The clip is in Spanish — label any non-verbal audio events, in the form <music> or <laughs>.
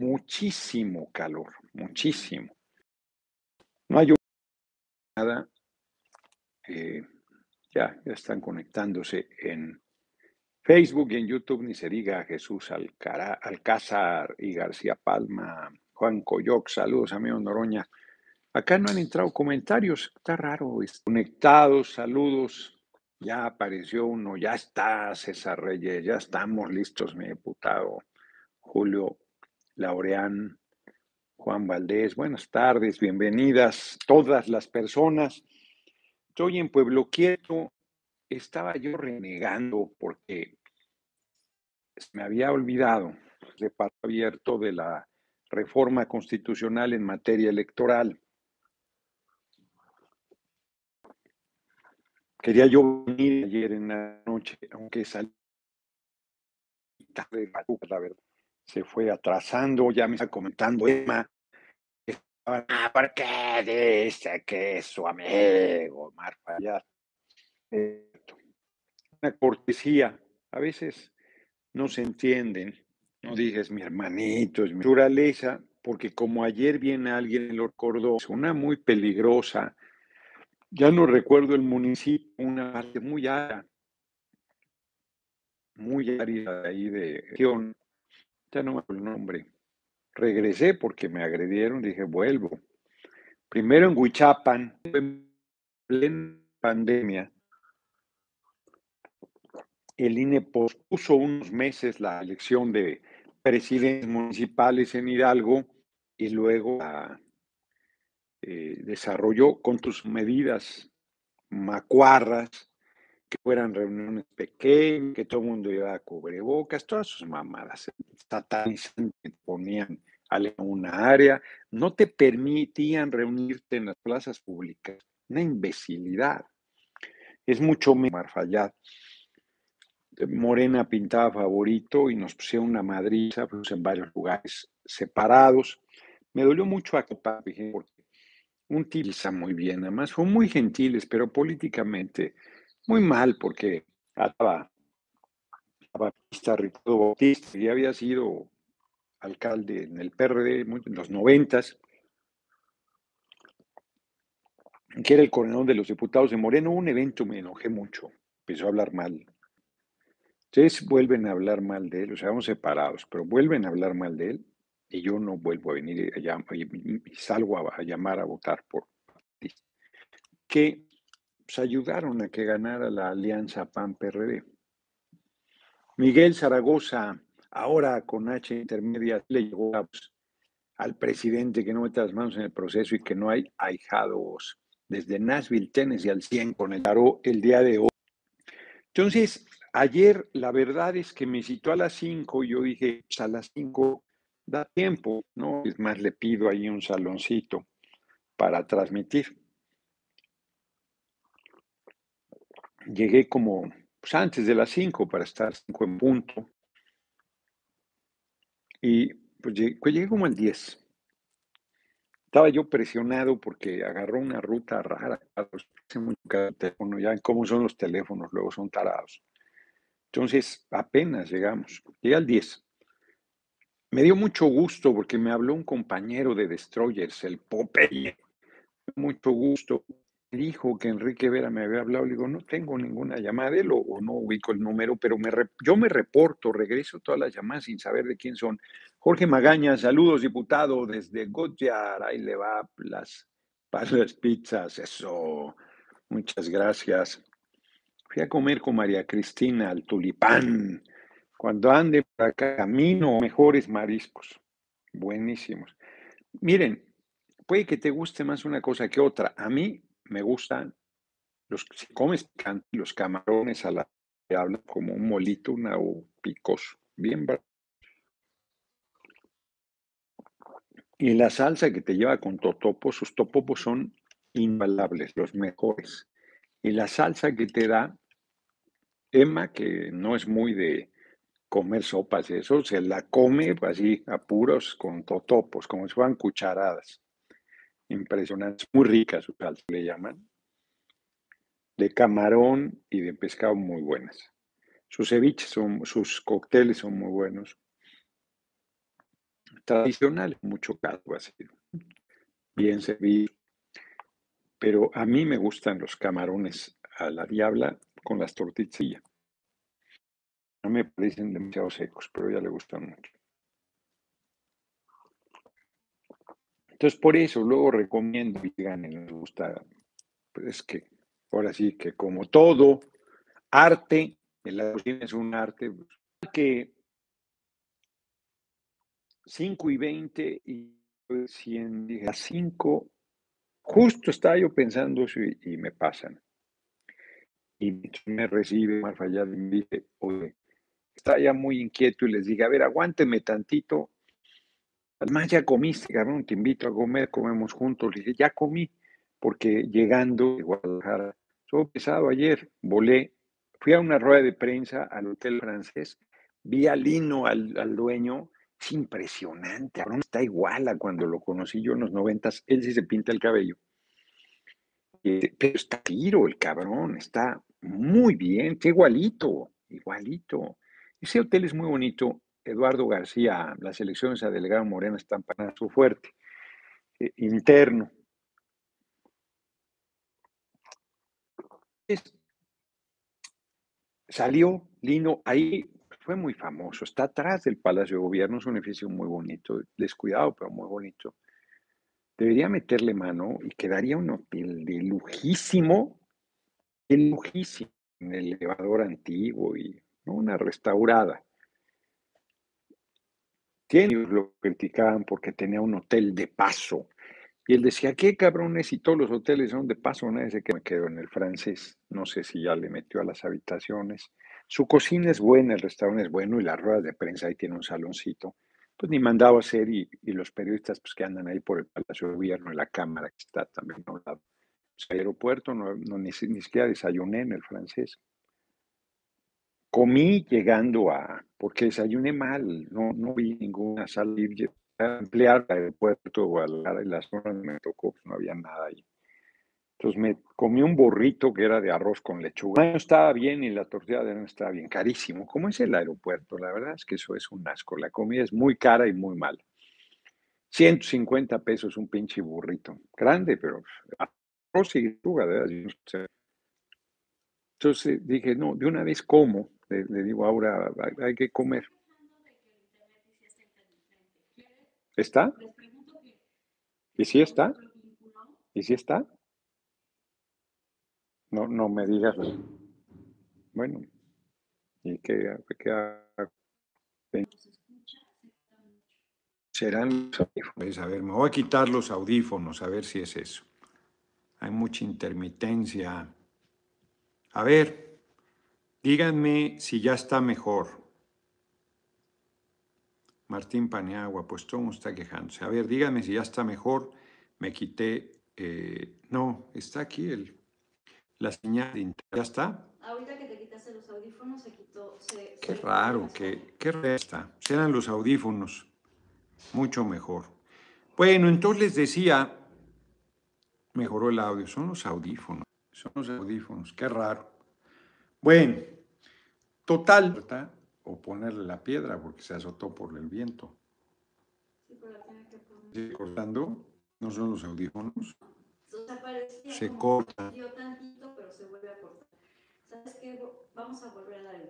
muchísimo calor, muchísimo. No hay nada. Eh, ya, ya están conectándose en Facebook y en YouTube, ni se diga Jesús Alcázar y García Palma, Juan Coyoc, saludos, amigo Noroña. Acá no han entrado comentarios, está raro. Conectados, saludos. Ya apareció uno, ya está César Reyes, ya estamos listos, mi diputado Julio Laureán, Juan Valdés. Buenas tardes, bienvenidas todas las personas. Estoy en Pueblo Quieto. Estaba yo renegando porque me había olvidado de parte abierto de la reforma constitucional en materia electoral. Quería yo venir ayer en la noche, aunque salí tarde, la verdad. Se fue atrasando, ya me está comentando Emma. Ah, ¿por qué dice que es su amigo, Marfa? Una cortesía. A veces no se entienden. No dices mi hermanito, es mi naturaleza, porque como ayer viene alguien en lo recordó, es una muy peligrosa ya no recuerdo el municipio, una parte muy árida, muy árida ahí de región. Ya no me acuerdo el nombre. Regresé porque me agredieron, dije, vuelvo. Primero en Huichapan, en plena pandemia, el INE pospuso unos meses la elección de presidentes municipales en Hidalgo y luego la eh, desarrolló con tus medidas macuarras, que fueran reuniones pequeñas, que todo el mundo iba a cubrebocas, todas sus mamadas satanizantes ponían a una área, no te permitían reunirte en las plazas públicas. Una imbecilidad. Es mucho más fallado. Morena pintaba favorito y nos pusieron una madriza pues, en varios lugares separados. Me dolió mucho a porque un tiriza muy bien, además fue muy gentiles, pero políticamente muy mal, porque estaba Batista, Ricardo Bautista, y había sido alcalde en el PRD en los noventas, que era el coronel de los diputados de Moreno, un evento me enojé mucho, empezó a hablar mal. Ustedes vuelven a hablar mal de él, o sea, vamos separados, pero vuelven a hablar mal de él, y yo no vuelvo a venir y, salgo a, llamar a votar por que pues, ayudaron a que ganara la alianza PAN-PRD. Miguel Zaragoza, ahora con H intermedia, le llegó al presidente que no mete las manos en el proceso y que no hay ahijados desde Nashville, Tennessee al 100 con el tarot el día de hoy. Entonces, ayer la verdad es que me citó a las 5 y yo dije, pues, a las 5 da tiempo, ¿no? Es más, le pido ahí un saloncito para transmitir. Llegué como pues, antes de las 5 para estar 5 en punto. Y pues llegué, pues, como al 10. Estaba yo presionado porque agarró una ruta rara. Teléfono, ya cómo son los teléfonos, luego son tarados. Entonces, apenas llegamos. Llegué al 10. Me dio mucho gusto porque me habló un compañero de Destroyers, el Popeye. Mucho gusto. Dijo que Enrique Vera me había hablado. Le digo, no tengo ninguna llamada de él o, no ubico el número, pero me yo me reporto, regreso todas las llamadas sin saber de quién son. Jorge Magaña, saludos, diputado, desde Gotjar. Ahí le va las, <laughs> para las pizzas. Eso. Muchas gracias. Fui a comer con María Cristina al tulipán. Cuando ande por acá, camino mejores mariscos. Buenísimos. Miren, puede que te guste más una cosa que otra. A mí me gustan los, si comes los camarones a la hablan como un molito, una o picoso, bien Y la salsa que te lleva con totopos, sus totopos son invalables, los mejores. Y la salsa que te da Emma, que no es muy de, comer sopas y eso, se la come así a puros con totopos, como si fueran cucharadas. Impresionantes, muy ricas su salsa, le llaman. De camarón y de pescado muy buenas. Sus ceviches son, sus cócteles son muy buenos. tradicional, mucho caso así, bien servido. Pero a mí me gustan los camarones a la diabla con las tortillas. No me parecen demasiado secos, pero ya le gustan mucho. Entonces, por eso luego recomiendo y digan, me gusta, pues es que ahora sí que como todo arte, la cocina es un arte, pues, que 5 y 20 y 100, a 5, justo estaba yo pensando eso y, me pasan. Y me recibe Marfa y me dice, oye, está ya muy inquieto y les diga, a ver, aguánteme tantito. Además, ya comiste, cabrón, te invito a comer, comemos juntos. Le dije, ya comí, porque llegando de Guadalajara, estuvo pesado ayer, volé, fui a una rueda de prensa al hotel francés, vi a Lino, al, dueño, es impresionante, cabrón, está igual a cuando lo conocí yo en los noventas, él sí se pinta el cabello. Eh, pero está tiro el cabrón, está muy bien, qué igualito, igualito. Ese hotel es muy bonito. Eduardo García, las elecciones a delegado Morena están para su fuerte. Eh, interno. salió Lino, ahí fue muy famoso, está atrás del Palacio de Gobierno, es un edificio muy bonito, descuidado, pero muy bonito. Debería meterle mano y quedaría un hotel de lujísimo, de lujísimo, el elevador antiguo y una restaurada. Tiene lo criticaban porque tenía un hotel de paso. Y él decía, ¿qué cabrones? Y todos los hoteles son de paso, nadie se que me quedo en el francés. No sé si ya le metió a las habitaciones. Su cocina es buena, el restaurante es bueno y las ruedas de prensa ahí tiene un saloncito. Pues ni mandaba hacer y, los periodistas pues, que andan ahí por el Palacio de Gobierno, en la Cámara que está también a un lado. Pues, aeropuerto, no, ni, ni siquiera desayuné en el francés. Comí llegando a, porque desayuné mal, no, no vi ninguna salir, emplear el aeropuerto de Guadalajara y las zonas me tocó, pues no había nada ahí. Entonces me comí un burrito que era de arroz con lechuga. No estaba bien y la tortilla de no estaba bien, carísimo. ¿Cómo es el aeropuerto? La verdad es que eso es un asco. La comida es muy cara y muy mala. 150 pesos un pinche burrito. Grande, pero arroz y lechuga, ¿verdad? Entonces dije, no, de una vez como le, digo, ahora hay, que comer. ¿Está? ¿Y si está? ¿Y si está? No, no me digas. Bueno, ¿y qué, serán los audífonos? A ver, me voy a quitar los audífonos, a ver si es eso. Hay mucha intermitencia. A ver. Díganme si ya está mejor. Martín Paneagua, pues todo mundo está quejándose. A ver, díganme si ya está mejor. Me quité. Eh, no, está aquí el, la señal de internet. ¿Ya está? Ahorita que te quitaste los audífonos se quitó. qué raro, qué, qué resta. Serán los audífonos. Mucho mejor. Bueno, entonces les decía, mejoró el audio. Son los audífonos. Son los audífonos. Qué raro. Bueno, total, o ponerle la piedra porque se azotó por el viento. Sí, pero tiene que poner. cortando? ¿No son los audífonos? se corta. tantito, pero se vuelve a cortar. ¿Sabes qué? Vamos a volver a dar el